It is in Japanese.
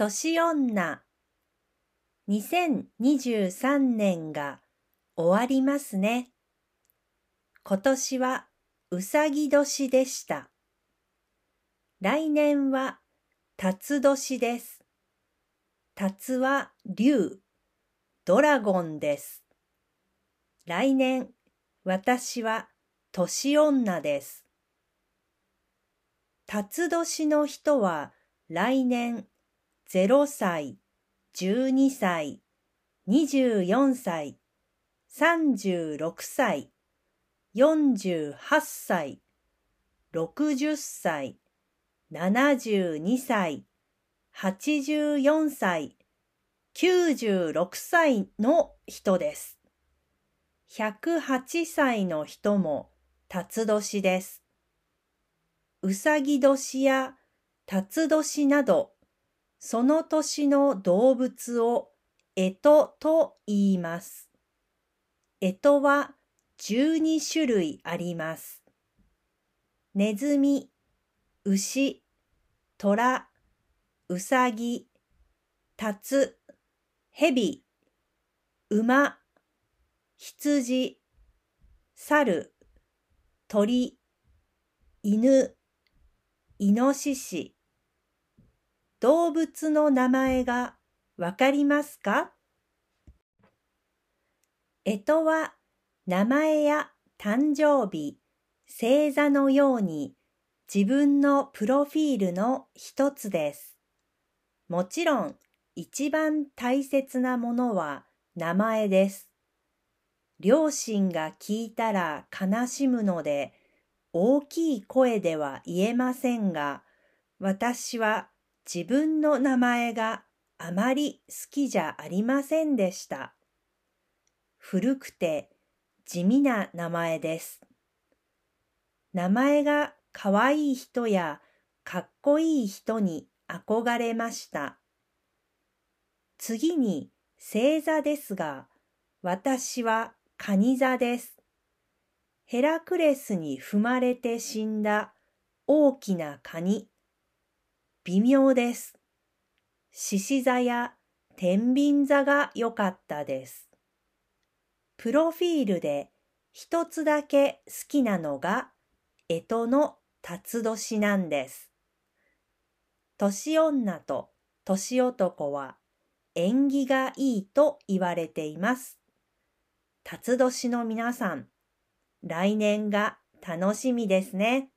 年女2023年が終わりますね。今年はうさぎ年でした。来年は辰年です。辰は竜、ドラゴンです。来年、私は年女です。辰年の人は来年0歳、12歳、24歳、36歳、48歳、60歳、72歳、84歳、96歳の人です。108歳の人も辰年です。うさぎ年や辰年などその年の動物を干支と言います。干支は12種類あります。ネズミ、牛、虎、うさぎ、タツ、ヘビ、馬、羊、猿、鳥、犬、イノシシ、動物の名前がわかりますか？えとは名前や誕生日、星座のように自分のプロフィールの一つです。もちろん一番大切なものは名前です。両親が聞いたら悲しむので大きい声では言えませんが、私は自分の名前があまり好きじゃありませんでした。古くて地味な名前です。名前がかわいい人やかっこいい人に憧れました。次に星座ですが、私は蟹座です。ヘラクレスに踏まれて死んだ大きなカニ。微妙です。獅子座や天秤座が良かったです。プロフィールで一つだけ好きなのが、干支の辰年なんです。年女と年男は縁起がいいと言われています。辰年の皆さん、来年が楽しみですね。